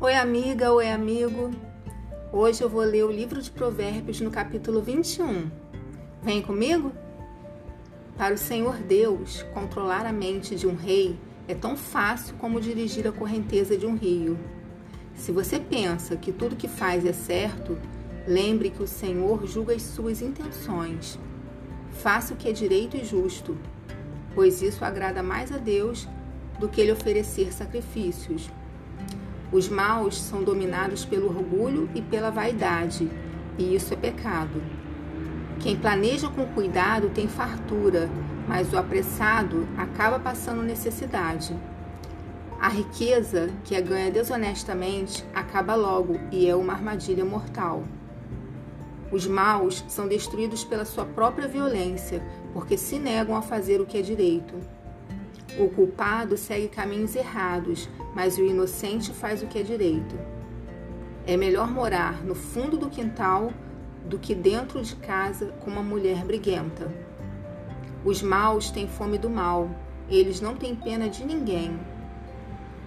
Oi, amiga, oi, amigo. Hoje eu vou ler o livro de Provérbios no capítulo 21. Vem comigo? Para o Senhor Deus, controlar a mente de um rei é tão fácil como dirigir a correnteza de um rio. Se você pensa que tudo que faz é certo, lembre que o Senhor julga as suas intenções. Faça o que é direito e justo, pois isso agrada mais a Deus do que lhe oferecer sacrifícios. Os maus são dominados pelo orgulho e pela vaidade, e isso é pecado. Quem planeja com cuidado tem fartura, mas o apressado acaba passando necessidade. A riqueza que é ganha desonestamente acaba logo e é uma armadilha mortal. Os maus são destruídos pela sua própria violência, porque se negam a fazer o que é direito. O culpado segue caminhos errados, mas o inocente faz o que é direito. É melhor morar no fundo do quintal do que dentro de casa com uma mulher briguenta. Os maus têm fome do mal, eles não têm pena de ninguém.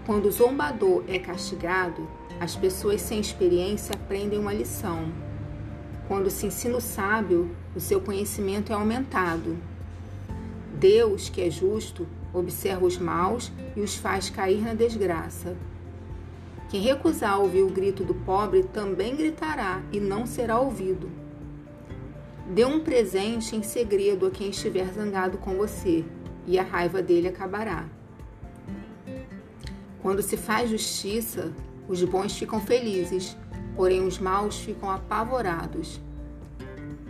Quando o zombador é castigado, as pessoas sem experiência aprendem uma lição. Quando se ensina o sábio, o seu conhecimento é aumentado. Deus, que é justo, observa os maus e os faz cair na desgraça. Quem recusar ouvir o grito do pobre também gritará e não será ouvido. Dê um presente em segredo a quem estiver zangado com você, e a raiva dele acabará. Quando se faz justiça, os bons ficam felizes, porém os maus ficam apavorados.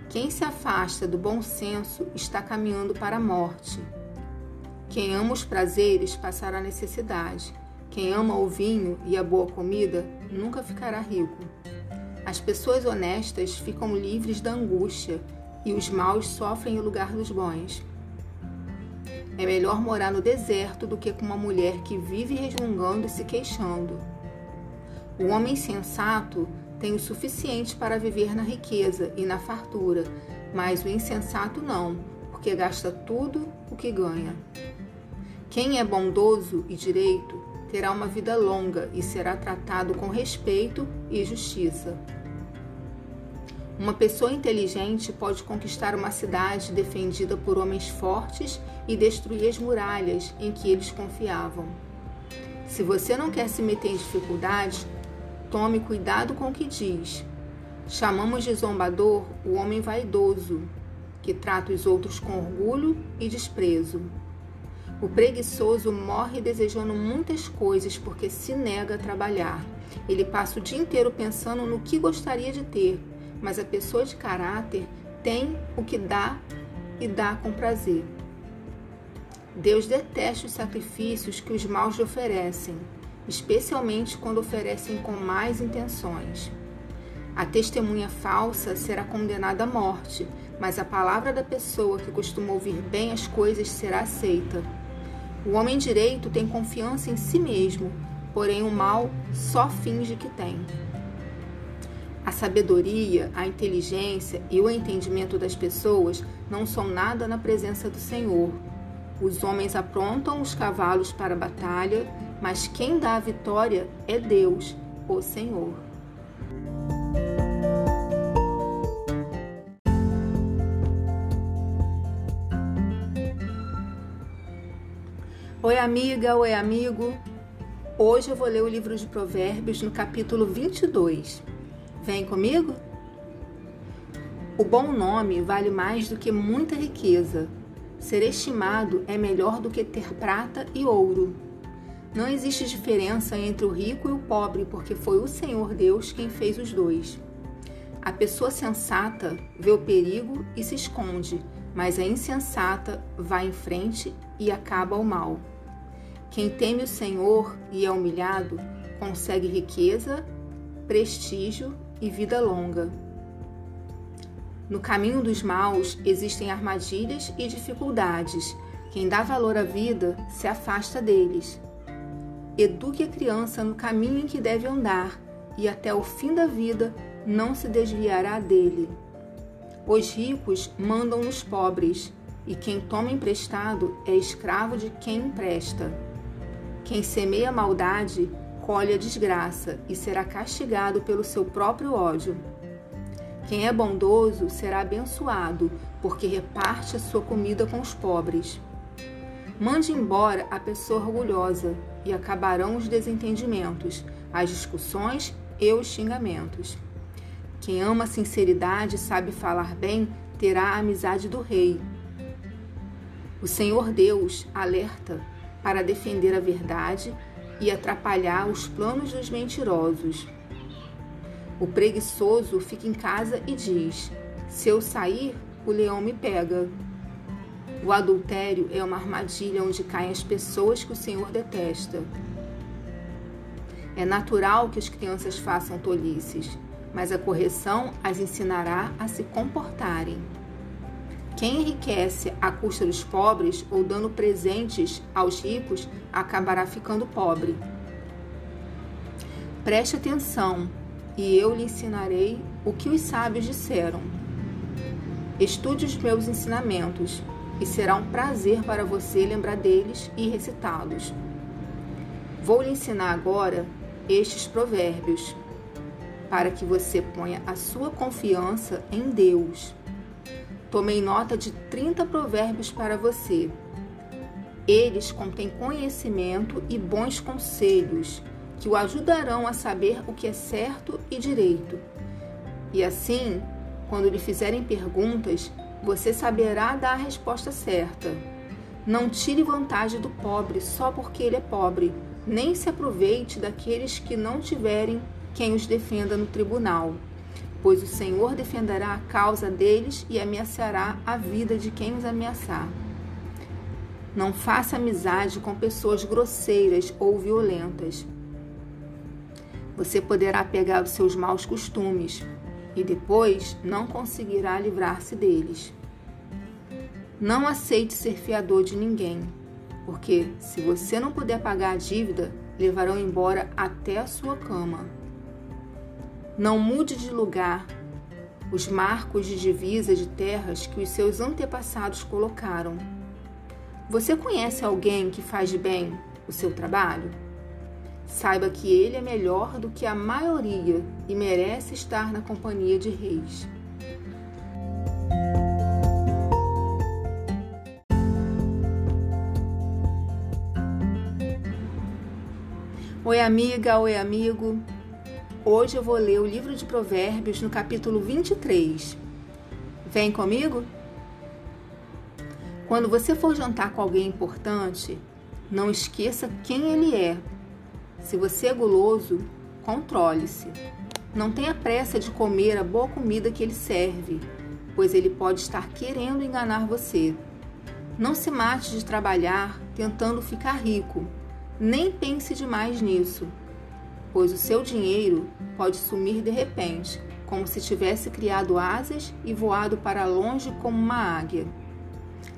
Quem se afasta do bom senso está caminhando para a morte. Quem ama os prazeres passará necessidade. Quem ama o vinho e a boa comida nunca ficará rico. As pessoas honestas ficam livres da angústia e os maus sofrem o lugar dos bons. É melhor morar no deserto do que com uma mulher que vive resmungando e se queixando. O homem sensato tem o suficiente para viver na riqueza e na fartura, mas o insensato não, porque gasta tudo o que ganha. Quem é bondoso e direito terá uma vida longa e será tratado com respeito e justiça. Uma pessoa inteligente pode conquistar uma cidade defendida por homens fortes e destruir as muralhas em que eles confiavam. Se você não quer se meter em dificuldades, tome cuidado com o que diz. Chamamos de zombador o homem vaidoso, que trata os outros com orgulho e desprezo. O preguiçoso morre desejando muitas coisas porque se nega a trabalhar. Ele passa o dia inteiro pensando no que gostaria de ter, mas a pessoa de caráter tem o que dá e dá com prazer. Deus detesta os sacrifícios que os maus lhe oferecem, especialmente quando oferecem com más intenções. A testemunha falsa será condenada à morte, mas a palavra da pessoa que costuma ouvir bem as coisas será aceita. O homem direito tem confiança em si mesmo, porém o mal só finge que tem. A sabedoria, a inteligência e o entendimento das pessoas não são nada na presença do Senhor. Os homens aprontam os cavalos para a batalha, mas quem dá a vitória é Deus, o Senhor. Oi, amiga, oi, amigo. Hoje eu vou ler o livro de Provérbios no capítulo 22. Vem comigo? O bom nome vale mais do que muita riqueza. Ser estimado é melhor do que ter prata e ouro. Não existe diferença entre o rico e o pobre, porque foi o Senhor Deus quem fez os dois. A pessoa sensata vê o perigo e se esconde, mas a insensata vai em frente e acaba o mal. Quem teme o Senhor e é humilhado consegue riqueza, prestígio e vida longa. No caminho dos maus existem armadilhas e dificuldades. Quem dá valor à vida se afasta deles. Eduque a criança no caminho em que deve andar, e até o fim da vida não se desviará dele. Os ricos mandam nos pobres, e quem toma emprestado é escravo de quem empresta. Quem semeia maldade colhe a desgraça e será castigado pelo seu próprio ódio. Quem é bondoso será abençoado, porque reparte a sua comida com os pobres. Mande embora a pessoa orgulhosa, e acabarão os desentendimentos, as discussões e os xingamentos. Quem ama a sinceridade e sabe falar bem terá a amizade do rei. O Senhor Deus alerta para defender a verdade e atrapalhar os planos dos mentirosos. O preguiçoso fica em casa e diz: Se eu sair, o leão me pega. O adultério é uma armadilha onde caem as pessoas que o Senhor detesta. É natural que as crianças façam tolices, mas a correção as ensinará a se comportarem. Quem enriquece à custa dos pobres ou dando presentes aos ricos acabará ficando pobre. Preste atenção, e eu lhe ensinarei o que os sábios disseram. Estude os meus ensinamentos, e será um prazer para você lembrar deles e recitá-los. Vou lhe ensinar agora estes provérbios, para que você ponha a sua confiança em Deus. Tomei nota de 30 provérbios para você. Eles contêm conhecimento e bons conselhos que o ajudarão a saber o que é certo e direito. E assim, quando lhe fizerem perguntas, você saberá dar a resposta certa. Não tire vantagem do pobre só porque ele é pobre, nem se aproveite daqueles que não tiverem quem os defenda no tribunal, pois o Senhor defenderá a causa deles e ameaçará a vida de quem os ameaçar. Não faça amizade com pessoas grosseiras ou violentas. Você poderá pegar os seus maus costumes e depois não conseguirá livrar-se deles. Não aceite ser fiador de ninguém, porque se você não puder pagar a dívida, levarão embora até a sua cama. Não mude de lugar os marcos de divisa de terras que os seus antepassados colocaram. Você conhece alguém que faz bem o seu trabalho? Saiba que ele é melhor do que a maioria e merece estar na companhia de reis. Oi, amiga, oi, amigo. Hoje eu vou ler o livro de Provérbios no capítulo 23. Vem comigo? Quando você for jantar com alguém importante, não esqueça quem ele é. Se você é guloso, controle-se. Não tenha pressa de comer a boa comida que ele serve, pois ele pode estar querendo enganar você. Não se mate de trabalhar tentando ficar rico. Nem pense demais nisso pois o seu dinheiro pode sumir de repente, como se tivesse criado asas e voado para longe como uma águia.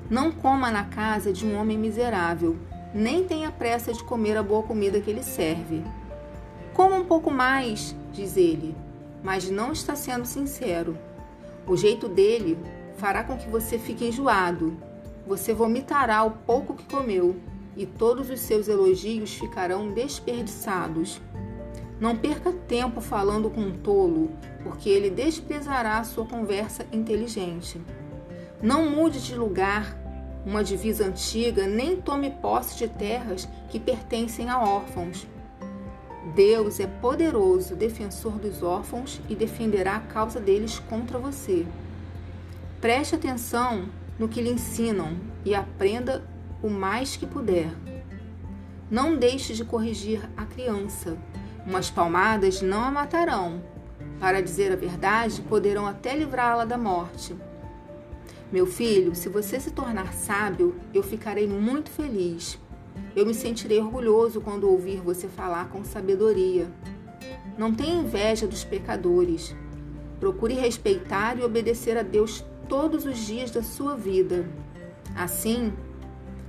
Não coma na casa de um homem miserável, nem tenha pressa de comer a boa comida que ele serve. Coma um pouco mais, diz ele, mas não está sendo sincero. O jeito dele fará com que você fique enjoado. Você vomitará o pouco que comeu e todos os seus elogios ficarão desperdiçados. Não perca tempo falando com um tolo, porque ele desprezará sua conversa inteligente. Não mude de lugar uma divisa antiga, nem tome posse de terras que pertencem a órfãos. Deus é poderoso, defensor dos órfãos e defenderá a causa deles contra você. Preste atenção no que lhe ensinam e aprenda o mais que puder. Não deixe de corrigir a criança Umas palmadas não a matarão. Para dizer a verdade, poderão até livrá-la da morte. Meu filho, se você se tornar sábio, eu ficarei muito feliz. Eu me sentirei orgulhoso quando ouvir você falar com sabedoria. Não tenha inveja dos pecadores. Procure respeitar e obedecer a Deus todos os dias da sua vida. Assim,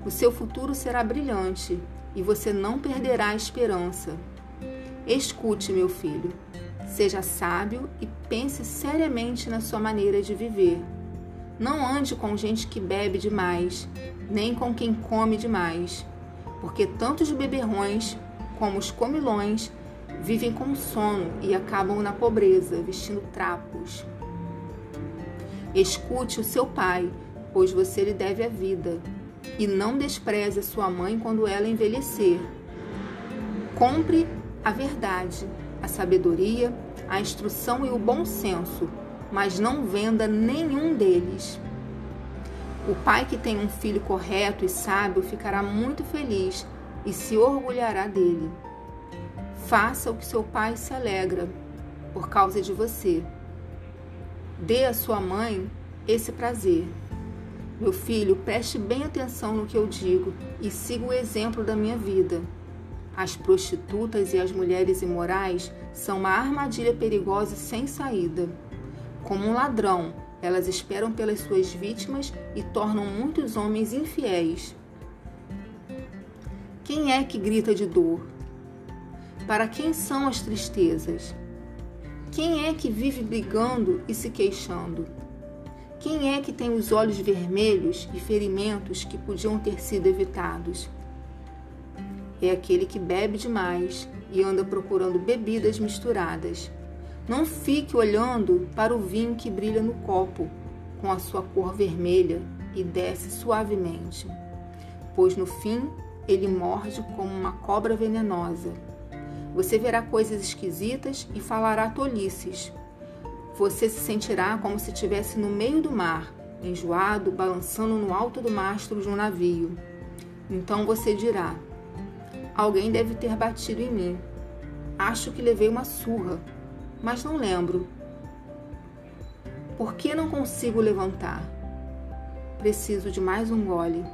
o seu futuro será brilhante e você não perderá a esperança. Escute, meu filho. Seja sábio e pense seriamente na sua maneira de viver. Não ande com gente que bebe demais, nem com quem come demais, porque tantos beberrões como os comilões, vivem com sono e acabam na pobreza, vestindo trapos. Escute o seu pai, pois você lhe deve a vida, e não despreze a sua mãe quando ela envelhecer. Compre a verdade, a sabedoria, a instrução e o bom senso, mas não venda nenhum deles. O pai que tem um filho correto e sábio ficará muito feliz e se orgulhará dele. Faça o que seu pai se alegra por causa de você. Dê à sua mãe esse prazer. Meu filho, preste bem atenção no que eu digo e siga o exemplo da minha vida. As prostitutas e as mulheres imorais são uma armadilha perigosa sem saída. Como um ladrão, elas esperam pelas suas vítimas e tornam muitos homens infiéis. Quem é que grita de dor? Para quem são as tristezas? Quem é que vive brigando e se queixando? Quem é que tem os olhos vermelhos e ferimentos que podiam ter sido evitados? É aquele que bebe demais e anda procurando bebidas misturadas. Não fique olhando para o vinho que brilha no copo, com a sua cor vermelha e desce suavemente, pois no fim ele morde como uma cobra venenosa. Você verá coisas esquisitas e falará tolices. Você se sentirá como se estivesse no meio do mar, enjoado, balançando no alto do mastro de um navio. Então você dirá: Alguém deve ter batido em mim. Acho que levei uma surra, mas não lembro. Por que não consigo levantar? Preciso de mais um gole.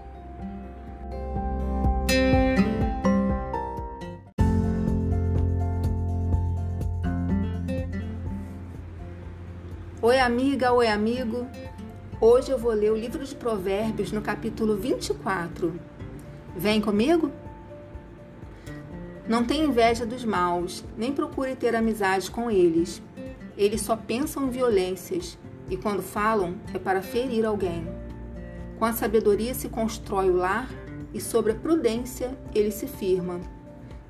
Oi, amiga, oi, amigo. Hoje eu vou ler o livro de Provérbios no capítulo 24. Vem comigo? Não tenha inveja dos maus, nem procure ter amizade com eles. Eles só pensam em violências e, quando falam, é para ferir alguém. Com a sabedoria se constrói o lar e, sobre a prudência, ele se firma.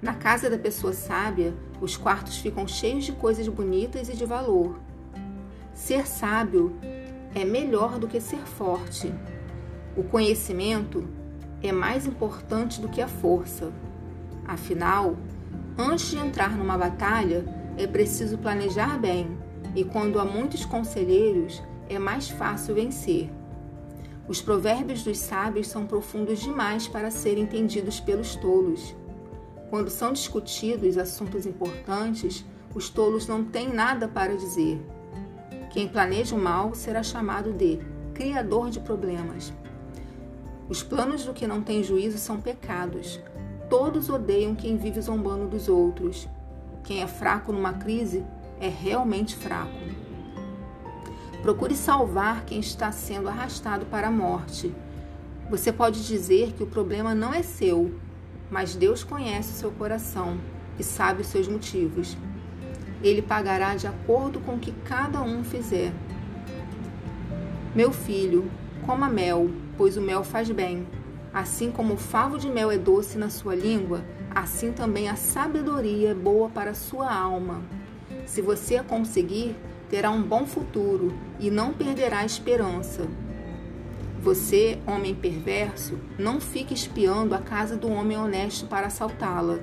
Na casa da pessoa sábia, os quartos ficam cheios de coisas bonitas e de valor Ser sábio é melhor do que ser forte. O conhecimento é mais importante do que a força. Afinal, antes de entrar numa batalha, é preciso planejar bem, e quando há muitos conselheiros, é mais fácil vencer. Os provérbios dos sábios são profundos demais para serem entendidos pelos tolos. Quando são discutidos assuntos importantes, os tolos não têm nada para dizer. Quem planeja o mal será chamado de criador de problemas. Os planos do que não tem juízo são pecados. Todos odeiam quem vive zombando dos outros. Quem é fraco numa crise é realmente fraco. Procure salvar quem está sendo arrastado para a morte. Você pode dizer que o problema não é seu, mas Deus conhece o seu coração e sabe os seus motivos ele pagará de acordo com o que cada um fizer. Meu filho, coma mel, pois o mel faz bem. Assim como o favo de mel é doce na sua língua, assim também a sabedoria é boa para a sua alma. Se você a conseguir, terá um bom futuro e não perderá a esperança. Você, homem perverso, não fique espiando a casa do homem honesto para assaltá-la.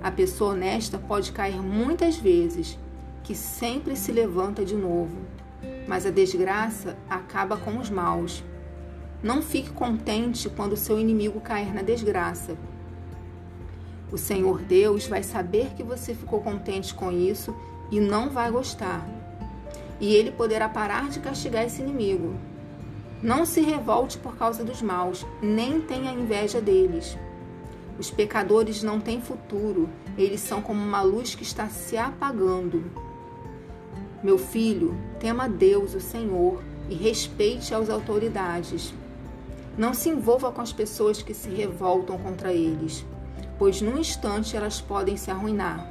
A pessoa honesta pode cair muitas vezes, que sempre se levanta de novo, mas a desgraça acaba com os maus. Não fique contente quando seu inimigo cair na desgraça. O Senhor Deus vai saber que você ficou contente com isso e não vai gostar. E ele poderá parar de castigar esse inimigo. Não se revolte por causa dos maus, nem tenha inveja deles. Os pecadores não têm futuro, eles são como uma luz que está se apagando. Meu filho, tema Deus, o Senhor, e respeite as autoridades. Não se envolva com as pessoas que se revoltam contra eles, pois num instante elas podem se arruinar.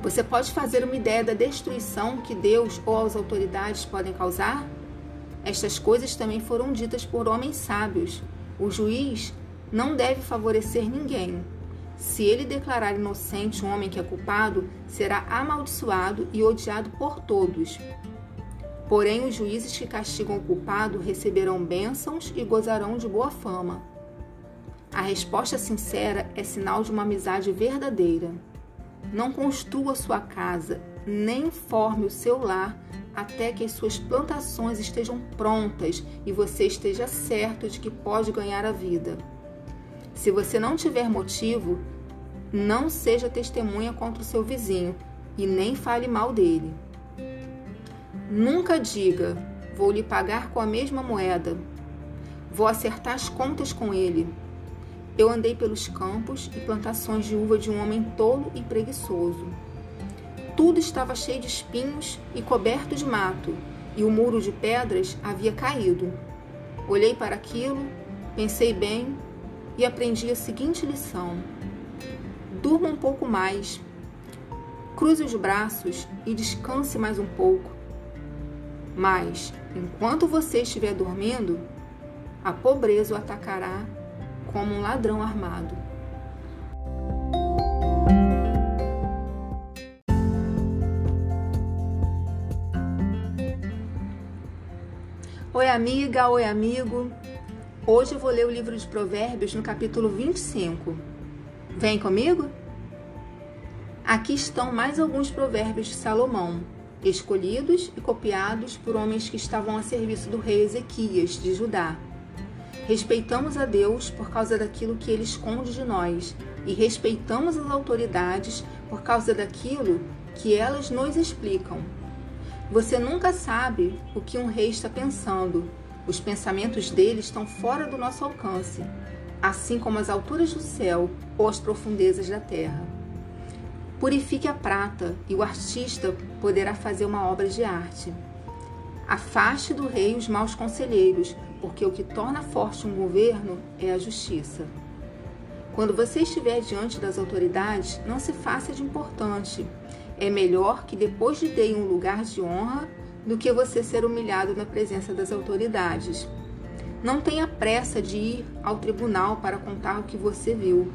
Você pode fazer uma ideia da destruição que Deus ou as autoridades podem causar? Estas coisas também foram ditas por homens sábios. O juiz não deve favorecer ninguém. Se ele declarar inocente um homem que é culpado, será amaldiçoado e odiado por todos. Porém, os juízes que castigam o culpado receberão bênçãos e gozarão de boa fama. A resposta sincera é sinal de uma amizade verdadeira. Não construa sua casa, nem forme o seu lar até que as suas plantações estejam prontas e você esteja certo de que pode ganhar a vida. Se você não tiver motivo, não seja testemunha contra o seu vizinho e nem fale mal dele. Nunca diga: vou lhe pagar com a mesma moeda. Vou acertar as contas com ele. Eu andei pelos campos e plantações de uva de um homem tolo e preguiçoso. Tudo estava cheio de espinhos e coberto de mato, e o muro de pedras havia caído. Olhei para aquilo, pensei bem e aprendi a seguinte lição: durma um pouco mais, cruze os braços e descanse mais um pouco. Mas, enquanto você estiver dormindo, a pobreza o atacará como um ladrão armado. Oi, amiga, oi, amigo. Hoje eu vou ler o livro de Provérbios no capítulo 25. Vem comigo? Aqui estão mais alguns provérbios de Salomão, escolhidos e copiados por homens que estavam a serviço do rei Ezequias de Judá. Respeitamos a Deus por causa daquilo que ele esconde de nós e respeitamos as autoridades por causa daquilo que elas nos explicam. Você nunca sabe o que um rei está pensando. Os pensamentos dele estão fora do nosso alcance, assim como as alturas do céu ou as profundezas da terra. Purifique a prata e o artista poderá fazer uma obra de arte. Afaste do rei os maus conselheiros, porque o que torna forte um governo é a justiça. Quando você estiver diante das autoridades, não se faça de importante. É melhor que depois lhe deem um lugar de honra do que você ser humilhado na presença das autoridades. Não tenha pressa de ir ao tribunal para contar o que você viu.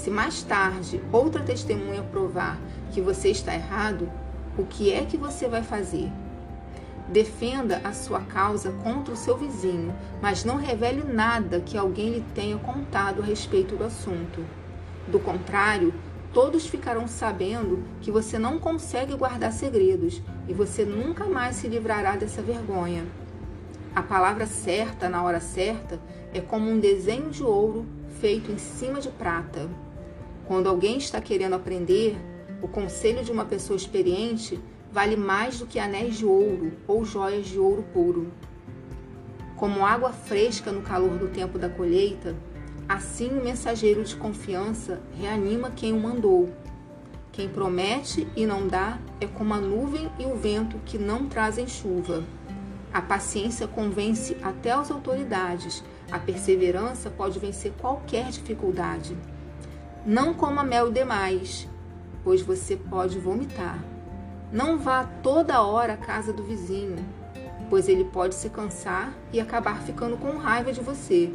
Se mais tarde outra testemunha provar que você está errado, o que é que você vai fazer? Defenda a sua causa contra o seu vizinho, mas não revele nada que alguém lhe tenha contado a respeito do assunto. Do contrário, todos ficarão sabendo que você não consegue guardar segredos e você nunca mais se livrará dessa vergonha. A palavra certa na hora certa é como um desenho de ouro feito em cima de prata. Quando alguém está querendo aprender, o conselho de uma pessoa experiente vale mais do que anéis de ouro ou joias de ouro puro. Como água fresca no calor do tempo da colheita, Assim, o mensageiro de confiança reanima quem o mandou. Quem promete e não dá é como a nuvem e o vento que não trazem chuva. A paciência convence até as autoridades. A perseverança pode vencer qualquer dificuldade. Não coma mel demais, pois você pode vomitar. Não vá toda hora à casa do vizinho, pois ele pode se cansar e acabar ficando com raiva de você.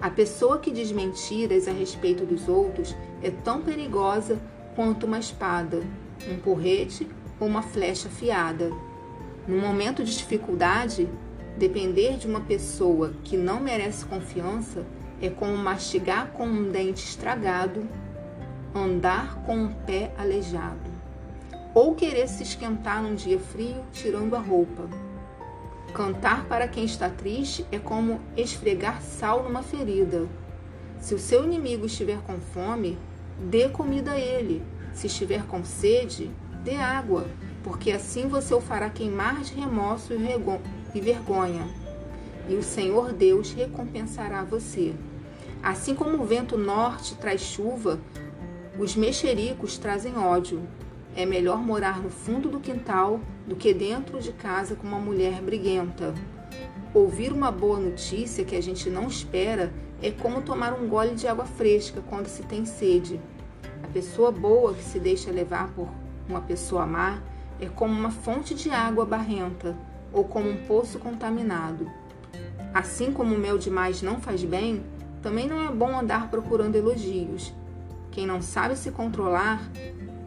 A pessoa que diz mentiras a respeito dos outros é tão perigosa quanto uma espada, um porrete ou uma flecha afiada. No momento de dificuldade, depender de uma pessoa que não merece confiança é como mastigar com um dente estragado, andar com um pé aleijado, ou querer se esquentar num dia frio tirando a roupa. Cantar para quem está triste é como esfregar sal numa ferida. Se o seu inimigo estiver com fome, dê comida a ele. Se estiver com sede, dê água, porque assim você o fará queimar de remorso e vergonha. E o Senhor Deus recompensará você. Assim como o vento norte traz chuva, os mexericos trazem ódio. É melhor morar no fundo do quintal do que dentro de casa com uma mulher briguenta. Ouvir uma boa notícia que a gente não espera é como tomar um gole de água fresca quando se tem sede. A pessoa boa que se deixa levar por uma pessoa má é como uma fonte de água barrenta ou como um poço contaminado. Assim como o mel demais não faz bem, também não é bom andar procurando elogios. quem não sabe se controlar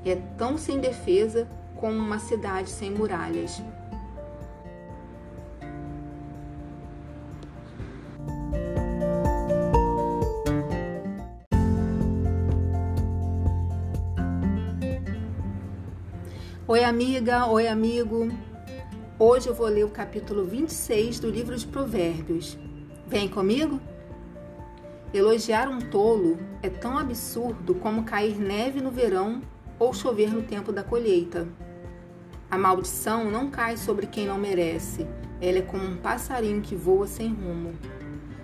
é tão sem defesa como uma cidade sem muralhas. Oi, amiga, oi, amigo. Hoje eu vou ler o capítulo 26 do livro de Provérbios. Vem comigo? Elogiar um tolo é tão absurdo como cair neve no verão ou chover no tempo da colheita. A maldição não cai sobre quem não merece, ela é como um passarinho que voa sem rumo.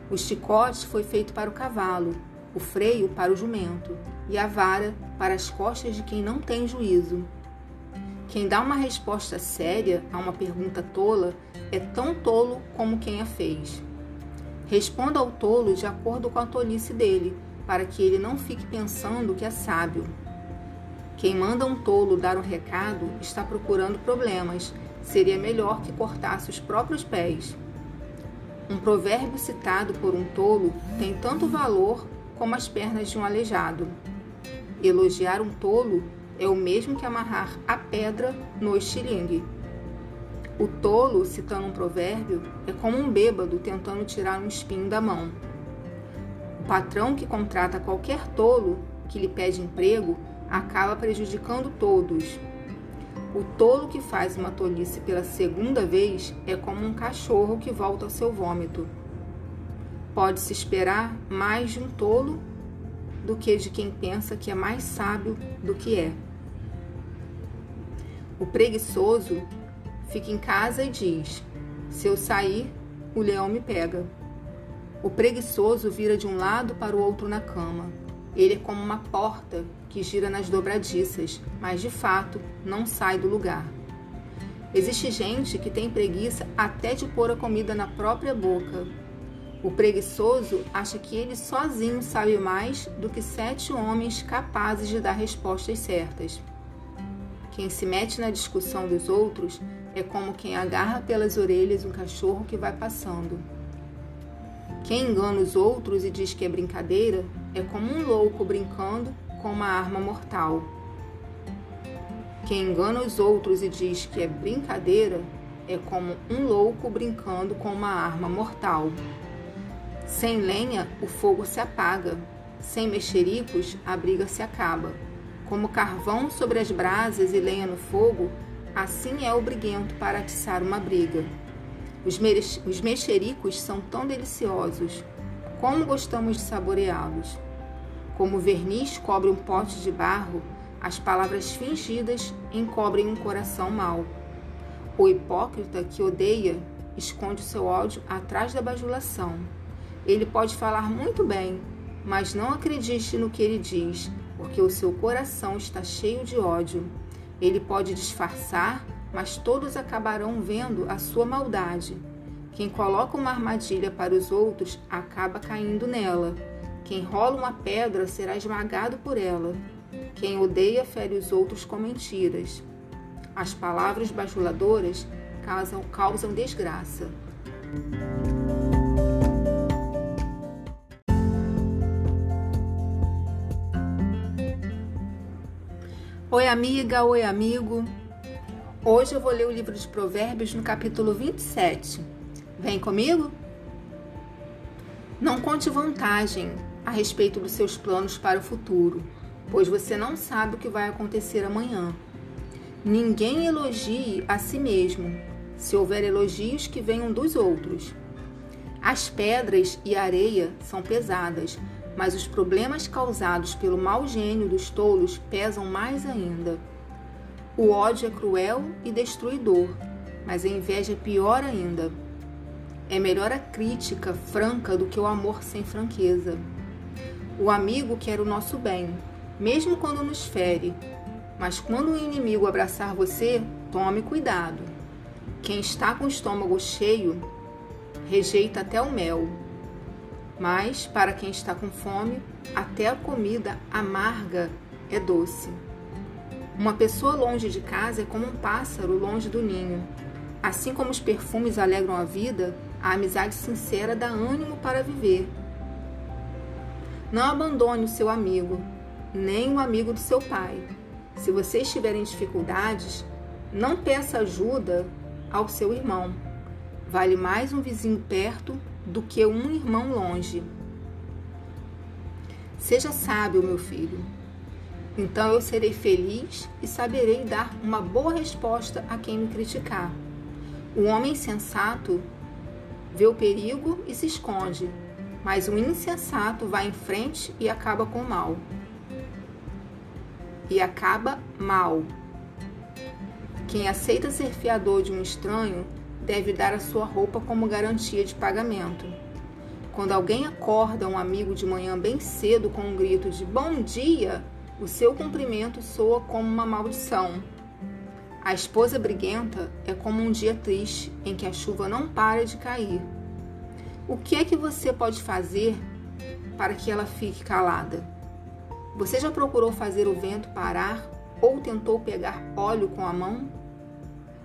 O chicote foi feito para o cavalo, o freio para o jumento e a vara para as costas de quem não tem juízo. Quem dá uma resposta séria a uma pergunta tola é tão tolo como quem a fez. Responda ao tolo de acordo com a tolice dele, para que ele não fique pensando que é sábio. Quem manda um tolo dar um recado está procurando problemas. Seria melhor que cortasse os próprios pés. Um provérbio citado por um tolo tem tanto valor como as pernas de um aleijado. Elogiar um tolo é o mesmo que amarrar a pedra no estilingue. O tolo, citando um provérbio, é como um bêbado tentando tirar um espinho da mão. O patrão que contrata qualquer tolo que lhe pede emprego acaba prejudicando todos. O tolo que faz uma tolice pela segunda vez é como um cachorro que volta ao seu vômito. Pode-se esperar mais de um tolo do que de quem pensa que é mais sábio do que é. O preguiçoso fica em casa e diz: Se eu sair, o leão me pega. O preguiçoso vira de um lado para o outro na cama. Ele é como uma porta que gira nas dobradiças, mas de fato não sai do lugar. Existe gente que tem preguiça até de pôr a comida na própria boca. O preguiçoso acha que ele sozinho sabe mais do que sete homens capazes de dar respostas certas. Quem se mete na discussão dos outros é como quem agarra pelas orelhas um cachorro que vai passando. Quem engana os outros e diz que é brincadeira é como um louco brincando com uma arma mortal. Quem engana os outros e diz que é brincadeira é como um louco brincando com uma arma mortal. Sem lenha, o fogo se apaga. Sem mexericos, a briga se acaba. Como carvão sobre as brasas e lenha no fogo, assim é o briguento para atiçar uma briga. Os, os mexericos são tão deliciosos, como gostamos de saboreá-los. Como verniz cobre um pote de barro, as palavras fingidas encobrem um coração mau. O hipócrita que odeia esconde o seu ódio atrás da bajulação. Ele pode falar muito bem, mas não acredite no que ele diz, porque o seu coração está cheio de ódio. Ele pode disfarçar, mas todos acabarão vendo a sua maldade. Quem coloca uma armadilha para os outros acaba caindo nela. Quem rola uma pedra será esmagado por ela. Quem odeia fere os outros com mentiras. As palavras bajuladoras causam, causam desgraça. Oi, amiga, oi, amigo. Hoje eu vou ler o livro de Provérbios no capítulo 27. Vem comigo? Não conte vantagem a respeito dos seus planos para o futuro, pois você não sabe o que vai acontecer amanhã. Ninguém elogie a si mesmo, se houver elogios que venham dos outros. As pedras e a areia são pesadas, mas os problemas causados pelo mau gênio dos tolos pesam mais ainda. O ódio é cruel e destruidor, mas a inveja é pior ainda. É melhor a crítica franca do que o amor sem franqueza. O amigo quer o nosso bem, mesmo quando nos fere, mas quando o inimigo abraçar você, tome cuidado. Quem está com o estômago cheio rejeita até o mel. Mas para quem está com fome, até a comida amarga é doce. Uma pessoa longe de casa é como um pássaro longe do ninho. Assim como os perfumes alegram a vida, a amizade sincera dá ânimo para viver. Não abandone o seu amigo. nem o amigo do seu pai. Se você estiver em dificuldades, não peça ajuda ao seu irmão. Vale mais um vizinho perto do que um irmão longe. Seja sábio, meu filho. Então eu serei feliz e saberei dar uma boa resposta a quem me criticar. O homem sensato vê o perigo e se esconde, mas o insensato vai em frente e acaba com o mal. E acaba mal. Quem aceita ser fiador de um estranho deve dar a sua roupa como garantia de pagamento. Quando alguém acorda um amigo de manhã bem cedo com um grito de bom dia, o seu cumprimento soa como uma maldição. A esposa briguenta é como um dia triste em que a chuva não para de cair. O que é que você pode fazer para que ela fique calada? Você já procurou fazer o vento parar ou tentou pegar óleo com a mão?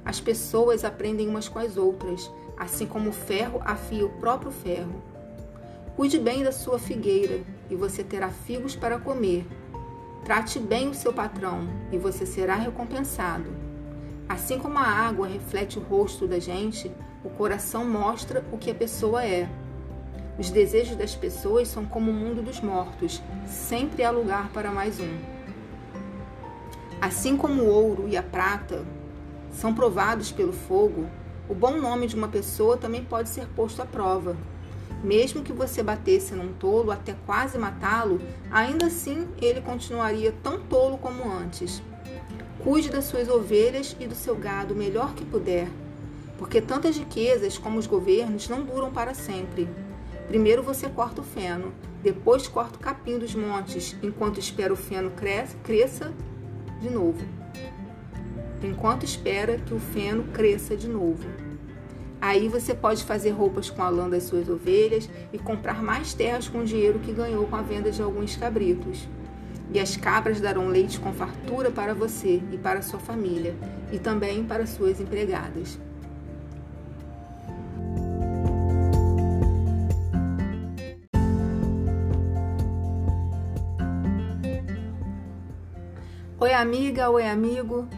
As pessoas aprendem umas com as outras, assim como o ferro afia o próprio ferro. Cuide bem da sua figueira e você terá figos para comer. Trate bem o seu patrão e você será recompensado. Assim como a água reflete o rosto da gente, o coração mostra o que a pessoa é. Os desejos das pessoas são como o mundo dos mortos, sempre há lugar para mais um. Assim como o ouro e a prata são provados pelo fogo, o bom nome de uma pessoa também pode ser posto à prova. Mesmo que você batesse num tolo até quase matá-lo, ainda assim ele continuaria tão tolo como antes. Cuide das suas ovelhas e do seu gado o melhor que puder, porque tantas riquezas como os governos não duram para sempre. Primeiro você corta o feno, depois corta o capim dos montes, enquanto espera o feno cresça de novo enquanto espera que o feno cresça de novo. Aí você pode fazer roupas com a lã das suas ovelhas e comprar mais terras com o dinheiro que ganhou com a venda de alguns cabritos. E as cabras darão leite com fartura para você e para sua família, e também para suas empregadas. Oi, amiga, oi, amigo.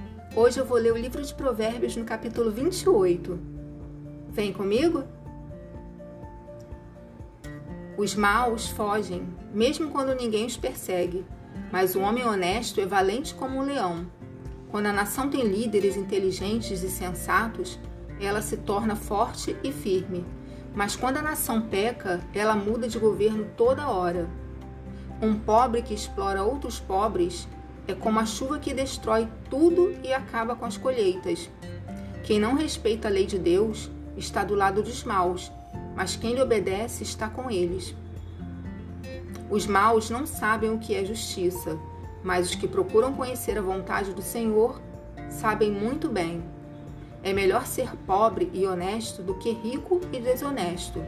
Hoje eu vou ler o livro de Provérbios no capítulo 28. Vem comigo? Os maus fogem, mesmo quando ninguém os persegue, mas o homem honesto é valente como um leão. Quando a nação tem líderes inteligentes e sensatos, ela se torna forte e firme. Mas quando a nação peca, ela muda de governo toda hora. Um pobre que explora outros pobres é como a chuva que destrói tudo e acaba com as colheitas. Quem não respeita a lei de Deus está do lado dos maus, mas quem lhe obedece está com eles. Os maus não sabem o que é justiça, mas os que procuram conhecer a vontade do Senhor sabem muito bem. É melhor ser pobre e honesto do que rico e desonesto.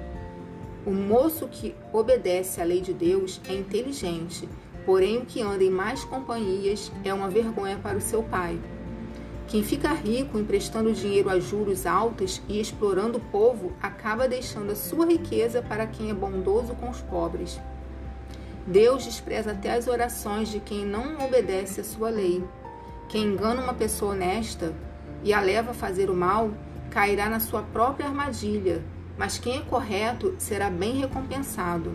O moço que obedece à lei de Deus é inteligente Porém, o que anda em mais companhias é uma vergonha para o seu pai. Quem fica rico emprestando dinheiro a juros altos e explorando o povo acaba deixando a sua riqueza para quem é bondoso com os pobres. Deus despreza até as orações de quem não obedece à sua lei. Quem engana uma pessoa honesta e a leva a fazer o mal cairá na sua própria armadilha, mas quem é correto será bem recompensado.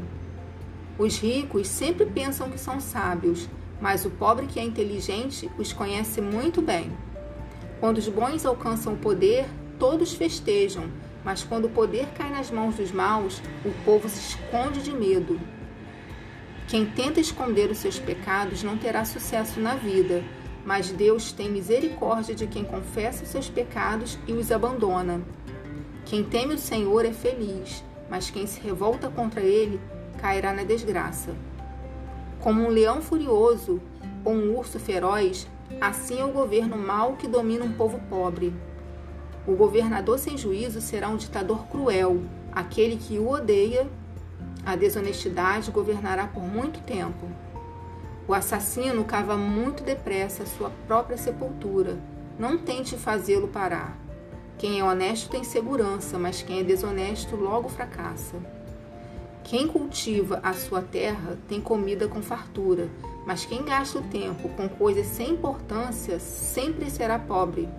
Os ricos sempre pensam que são sábios, mas o pobre que é inteligente os conhece muito bem. Quando os bons alcançam o poder, todos festejam, mas quando o poder cai nas mãos dos maus, o povo se esconde de medo. Quem tenta esconder os seus pecados não terá sucesso na vida, mas Deus tem misericórdia de quem confessa os seus pecados e os abandona. Quem teme o Senhor é feliz, mas quem se revolta contra ele cairá na desgraça. Como um leão furioso ou um urso feroz, assim é o governo mau que domina um povo pobre. O governador sem juízo será um ditador cruel, aquele que o odeia, a desonestidade governará por muito tempo. O assassino cava muito depressa a sua própria sepultura. Não tente fazê-lo parar. Quem é honesto tem segurança, mas quem é desonesto logo fracassa. Quem cultiva a sua terra tem comida com fartura, mas quem gasta o tempo com coisas sem importância sempre será pobre.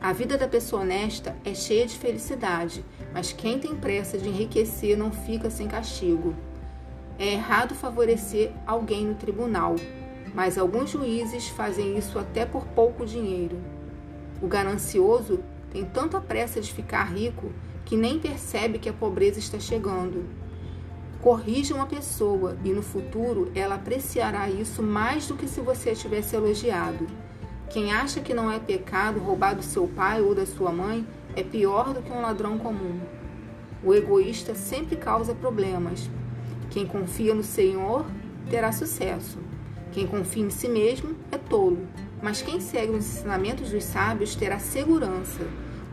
A vida da pessoa honesta é cheia de felicidade, mas quem tem pressa de enriquecer não fica sem castigo. É errado favorecer alguém no tribunal, mas alguns juízes fazem isso até por pouco dinheiro. O ganancioso tem tanta pressa de ficar rico que nem percebe que a pobreza está chegando. Corrija uma pessoa e no futuro ela apreciará isso mais do que se você tivesse elogiado. Quem acha que não é pecado roubar do seu pai ou da sua mãe é pior do que um ladrão comum. O egoísta sempre causa problemas. Quem confia no Senhor terá sucesso. Quem confia em si mesmo é tolo. Mas quem segue os ensinamentos dos sábios terá segurança.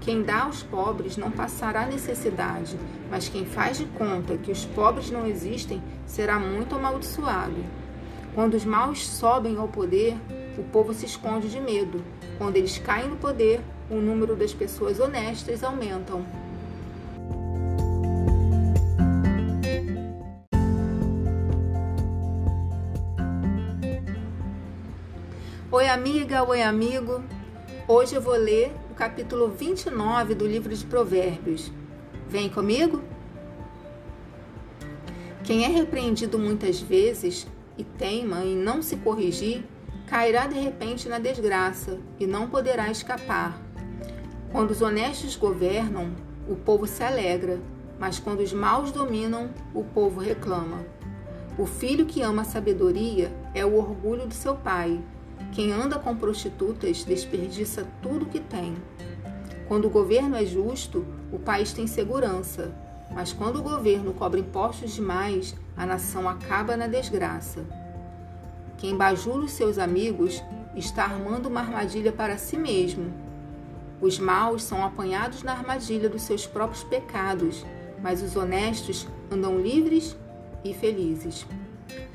Quem dá aos pobres não passará necessidade, mas quem faz de conta que os pobres não existem será muito amaldiçoado. Quando os maus sobem ao poder, o povo se esconde de medo. Quando eles caem no poder, o número das pessoas honestas aumentam. Oi, amiga, oi, amigo. Hoje eu vou ler capítulo 29 do livro de Provérbios. Vem comigo? Quem é repreendido muitas vezes e teima em não se corrigir, cairá de repente na desgraça e não poderá escapar. Quando os honestos governam, o povo se alegra, mas quando os maus dominam, o povo reclama. O filho que ama a sabedoria é o orgulho do seu pai. Quem anda com prostitutas desperdiça tudo que tem. Quando o governo é justo, o país tem segurança, mas quando o governo cobra impostos demais, a nação acaba na desgraça. Quem bajula os seus amigos está armando uma armadilha para si mesmo. Os maus são apanhados na armadilha dos seus próprios pecados, mas os honestos andam livres e felizes.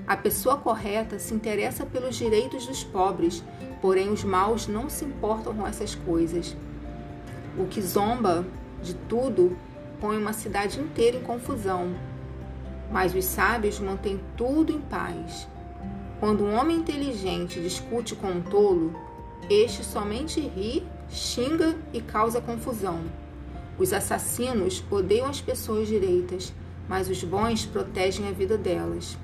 A pessoa correta se interessa pelos direitos dos pobres, porém os maus não se importam com essas coisas. O que zomba de tudo põe uma cidade inteira em confusão, mas os sábios mantêm tudo em paz. Quando um homem inteligente discute com um tolo, este somente ri, xinga e causa confusão. Os assassinos odeiam as pessoas direitas, mas os bons protegem a vida delas.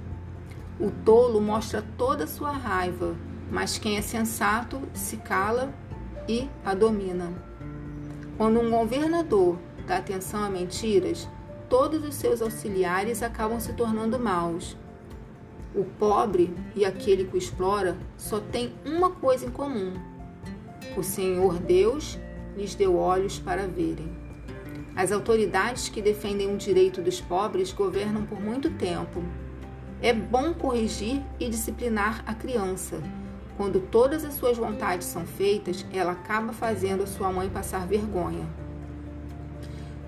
O tolo mostra toda a sua raiva, mas quem é sensato se cala e a domina. Quando um governador dá atenção a mentiras, todos os seus auxiliares acabam se tornando maus. O pobre e aquele que o explora só têm uma coisa em comum: o Senhor Deus lhes deu olhos para verem. As autoridades que defendem o direito dos pobres governam por muito tempo. É bom corrigir e disciplinar a criança. Quando todas as suas vontades são feitas, ela acaba fazendo a sua mãe passar vergonha.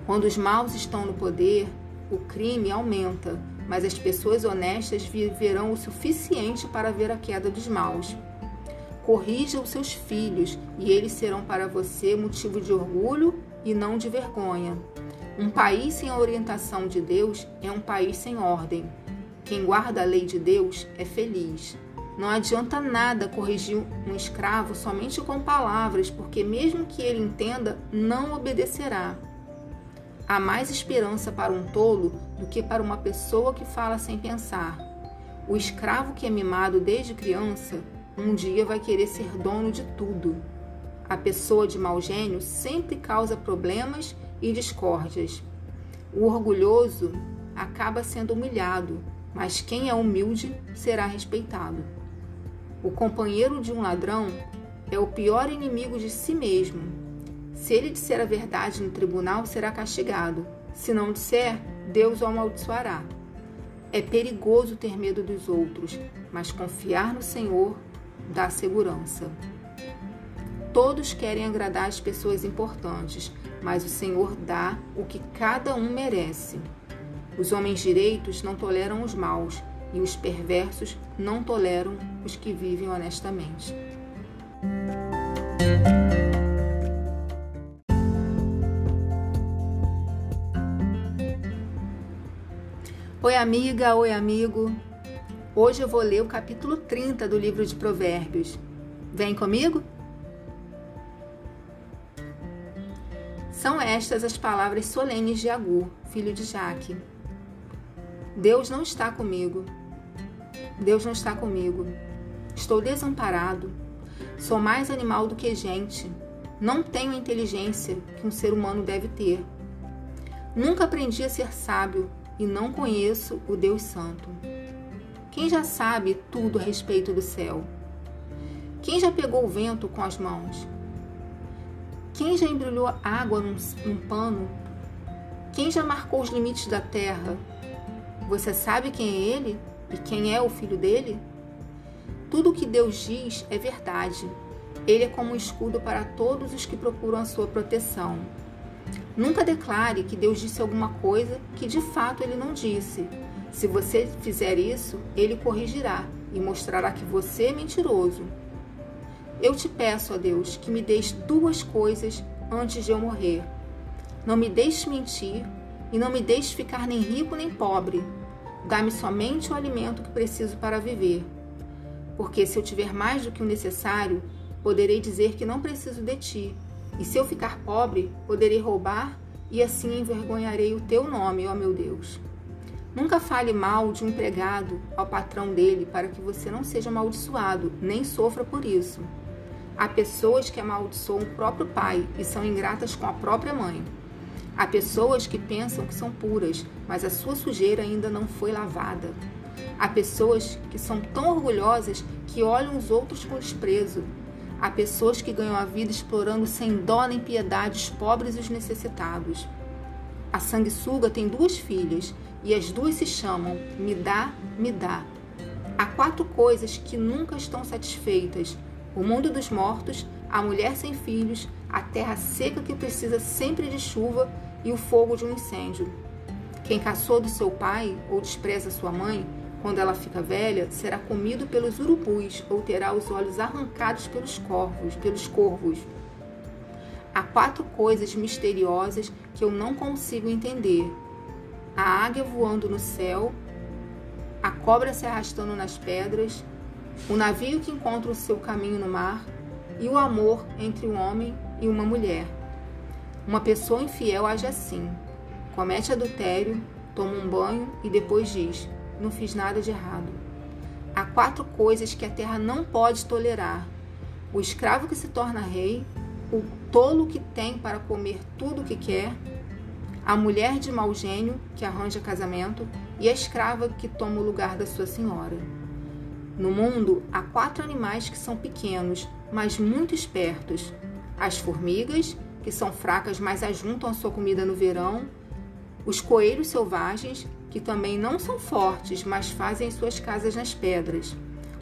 Quando os maus estão no poder, o crime aumenta mas as pessoas honestas viverão o suficiente para ver a queda dos maus. Corrija os seus filhos e eles serão para você motivo de orgulho e não de vergonha. Um país sem a orientação de Deus é um país sem ordem. Quem guarda a lei de Deus é feliz. Não adianta nada corrigir um escravo somente com palavras, porque, mesmo que ele entenda, não obedecerá. Há mais esperança para um tolo do que para uma pessoa que fala sem pensar. O escravo que é mimado desde criança, um dia vai querer ser dono de tudo. A pessoa de mau gênio sempre causa problemas e discórdias. O orgulhoso acaba sendo humilhado, mas quem é humilde será respeitado. O companheiro de um ladrão é o pior inimigo de si mesmo se ele disser a verdade no tribunal, será castigado. Se não disser, Deus o amaldiçoará. É perigoso ter medo dos outros, mas confiar no Senhor dá segurança. Todos querem agradar as pessoas importantes, mas o Senhor dá o que cada um merece. Os homens direitos não toleram os maus, e os perversos não toleram os que vivem honestamente. Oi, amiga, oi, amigo. Hoje eu vou ler o capítulo 30 do livro de Provérbios. Vem comigo? São estas as palavras solenes de Agur, filho de Jaque. Deus não está comigo. Deus não está comigo. Estou desamparado. Sou mais animal do que gente. Não tenho a inteligência que um ser humano deve ter. Nunca aprendi a ser sábio e não conheço o Deus Santo. Quem já sabe tudo a respeito do céu? Quem já pegou o vento com as mãos? Quem já embrulhou água num, num pano? Quem já marcou os limites da terra? Você sabe quem é ele e quem é o filho dele? Tudo o que Deus diz é verdade. Ele é como um escudo para todos os que procuram a sua proteção. Nunca declare que Deus disse alguma coisa que de fato ele não disse. Se você fizer isso, ele corrigirá e mostrará que você é mentiroso. Eu te peço, ó Deus, que me deis duas coisas antes de eu morrer. Não me deixe mentir e não me deixe ficar nem rico nem pobre. Dá-me somente o alimento que preciso para viver. Porque se eu tiver mais do que o necessário, poderei dizer que não preciso de ti e se eu ficar pobre, poderei roubar e assim envergonharei o teu nome, ó meu Deus. Nunca fale mal de um empregado ao patrão dele para que você não seja amaldiçoado, nem sofra por isso. Há pessoas que amaldiçoam o próprio pai e são ingratas com a própria mãe. Há pessoas que pensam que são puras, mas a sua sujeira ainda não foi lavada. Há pessoas que são tão orgulhosas que olham os outros com desprezo Há pessoas que ganham a vida explorando sem dó nem piedade os pobres e os necessitados. A sanguessuga tem duas filhas e as duas se chamam Me dá, me dá. Há quatro coisas que nunca estão satisfeitas: o mundo dos mortos, a mulher sem filhos, a terra seca que precisa sempre de chuva e o fogo de um incêndio. Quem caçou do seu pai ou despreza sua mãe quando ela fica velha, será comido pelos urubus ou terá os olhos arrancados pelos corvos, pelos corvos. Há quatro coisas misteriosas que eu não consigo entender: a águia voando no céu, a cobra se arrastando nas pedras, o navio que encontra o seu caminho no mar e o amor entre um homem e uma mulher. Uma pessoa infiel age assim: comete adultério, toma um banho e depois diz: não fiz nada de errado. Há quatro coisas que a terra não pode tolerar: o escravo que se torna rei, o tolo que tem para comer tudo o que quer, a mulher de mau gênio que arranja casamento e a escrava que toma o lugar da sua senhora. No mundo há quatro animais que são pequenos, mas muito espertos: as formigas, que são fracas, mas ajuntam a sua comida no verão, os coelhos selvagens, que também não são fortes, mas fazem suas casas nas pedras.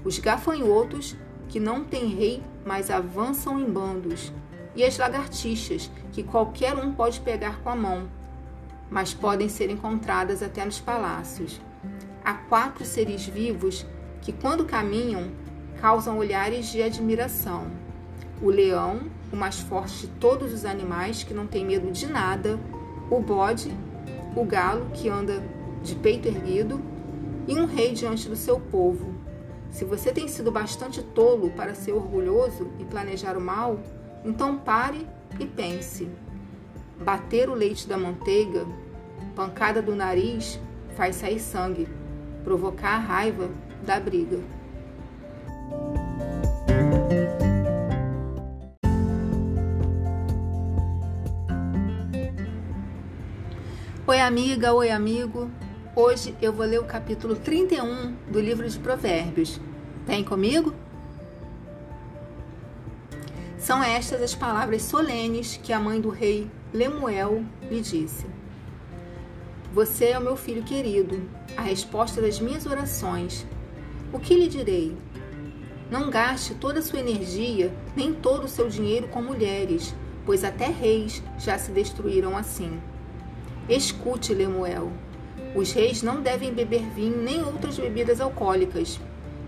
Os gafanhotos, que não têm rei, mas avançam em bandos. E as lagartixas, que qualquer um pode pegar com a mão, mas podem ser encontradas até nos palácios. Há quatro seres vivos que, quando caminham, causam olhares de admiração. O leão, o mais forte de todos os animais, que não tem medo de nada, o bode, o galo, que anda de peito erguido, e um rei diante do seu povo. Se você tem sido bastante tolo para ser orgulhoso e planejar o mal, então pare e pense. Bater o leite da manteiga, pancada do nariz, faz sair sangue, provocar a raiva da briga. Amiga, oi, amigo. Hoje eu vou ler o capítulo 31 do livro de Provérbios. Vem comigo? São estas as palavras solenes que a mãe do rei Lemuel lhe disse: Você é o meu filho querido, a resposta das minhas orações. O que lhe direi? Não gaste toda a sua energia, nem todo o seu dinheiro com mulheres, pois até reis já se destruíram assim. Escute, Lemuel os reis não devem beber vinho nem outras bebidas alcoólicas.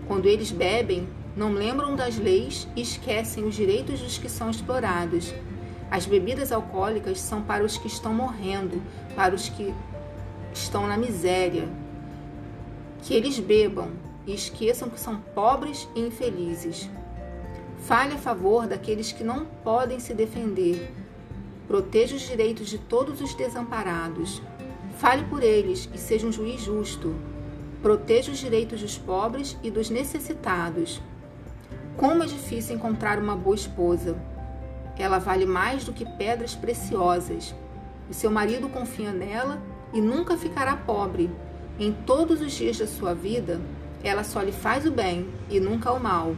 Quando eles bebem, não lembram das leis e esquecem os direitos dos que são explorados. As bebidas alcoólicas são para os que estão morrendo, para os que estão na miséria. Que eles bebam e esqueçam que são pobres e infelizes. Fale a favor daqueles que não podem se defender. Proteja os direitos de todos os desamparados. Fale por eles e seja um juiz justo. Proteja os direitos dos pobres e dos necessitados. Como é difícil encontrar uma boa esposa. Ela vale mais do que pedras preciosas. O seu marido confia nela e nunca ficará pobre. Em todos os dias da sua vida, ela só lhe faz o bem e nunca o mal.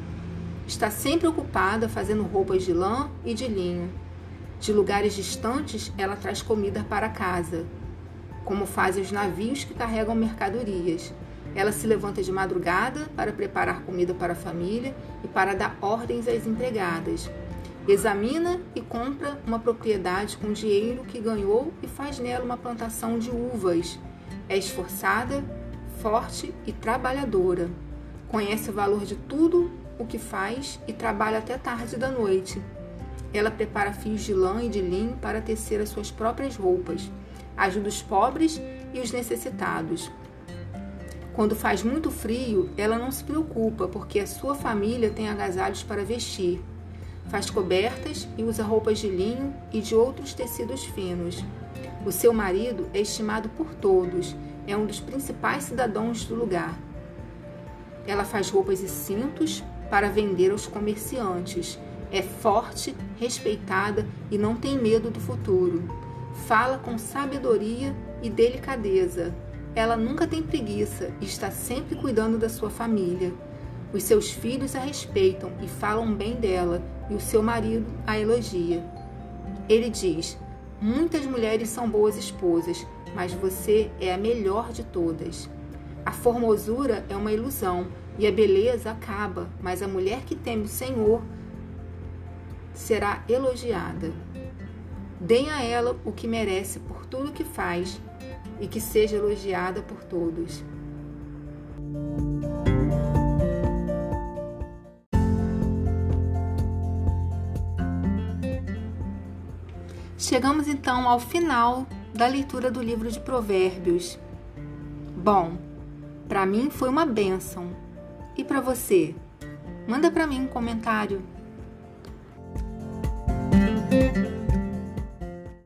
Está sempre ocupada fazendo roupas de lã e de linho. De lugares distantes, ela traz comida para casa, como fazem os navios que carregam mercadorias. Ela se levanta de madrugada para preparar comida para a família e para dar ordens às empregadas. Examina e compra uma propriedade com dinheiro que ganhou e faz nela uma plantação de uvas. É esforçada, forte e trabalhadora. Conhece o valor de tudo o que faz e trabalha até tarde da noite. Ela prepara fios de lã e de linho para tecer as suas próprias roupas. Ajuda os pobres e os necessitados. Quando faz muito frio, ela não se preocupa, porque a sua família tem agasalhos para vestir. Faz cobertas e usa roupas de linho e de outros tecidos finos. O seu marido é estimado por todos, é um dos principais cidadãos do lugar. Ela faz roupas e cintos para vender aos comerciantes. É forte, respeitada e não tem medo do futuro. Fala com sabedoria e delicadeza. Ela nunca tem preguiça e está sempre cuidando da sua família. Os seus filhos a respeitam e falam bem dela, e o seu marido a elogia. Ele diz: Muitas mulheres são boas esposas, mas você é a melhor de todas. A formosura é uma ilusão, e a beleza acaba, mas a mulher que teme o Senhor será elogiada. Deem a ela o que merece por tudo que faz e que seja elogiada por todos. Chegamos então ao final da leitura do livro de Provérbios. Bom, para mim foi uma bênção e para você? Manda para mim um comentário